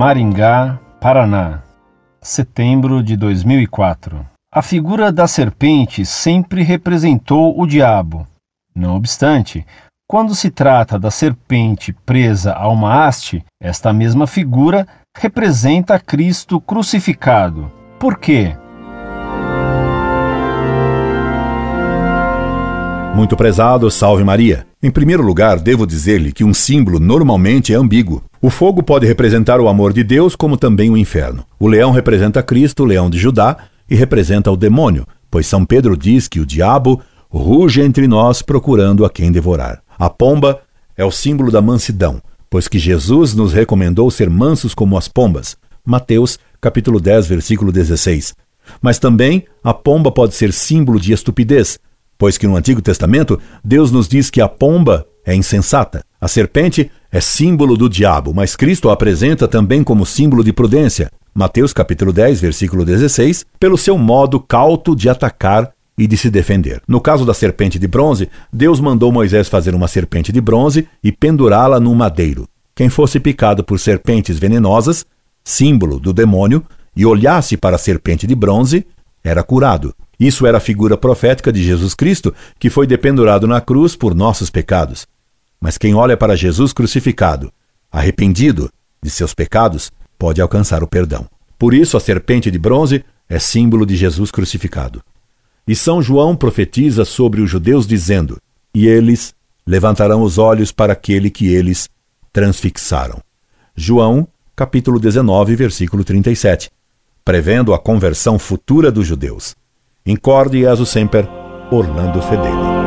Maringá, Paraná, setembro de 2004. A figura da serpente sempre representou o diabo. Não obstante, quando se trata da serpente presa a uma haste, esta mesma figura representa Cristo crucificado. Por quê? Muito prezado, salve Maria. Em primeiro lugar, devo dizer-lhe que um símbolo normalmente é ambíguo. O fogo pode representar o amor de Deus, como também o inferno. O leão representa Cristo, o leão de Judá, e representa o demônio, pois São Pedro diz que o diabo ruge entre nós procurando a quem devorar. A pomba é o símbolo da mansidão, pois que Jesus nos recomendou ser mansos como as pombas. Mateus, capítulo 10, versículo 16. Mas também a pomba pode ser símbolo de estupidez, pois que no Antigo Testamento Deus nos diz que a pomba é insensata. A serpente é símbolo do diabo, mas Cristo a apresenta também como símbolo de prudência. Mateus capítulo 10, versículo 16, pelo seu modo cauto de atacar e de se defender. No caso da serpente de bronze, Deus mandou Moisés fazer uma serpente de bronze e pendurá-la num madeiro. Quem fosse picado por serpentes venenosas, símbolo do demônio, e olhasse para a serpente de bronze, era curado. Isso era a figura profética de Jesus Cristo, que foi dependurado na cruz por nossos pecados. Mas quem olha para Jesus crucificado, arrependido de seus pecados, pode alcançar o perdão. Por isso, a serpente de bronze é símbolo de Jesus crucificado. E São João profetiza sobre os judeus, dizendo: E eles levantarão os olhos para aquele que eles transfixaram. João, capítulo 19, versículo 37, prevendo a conversão futura dos judeus. Incorde e aso semper, Orlando Fedeli.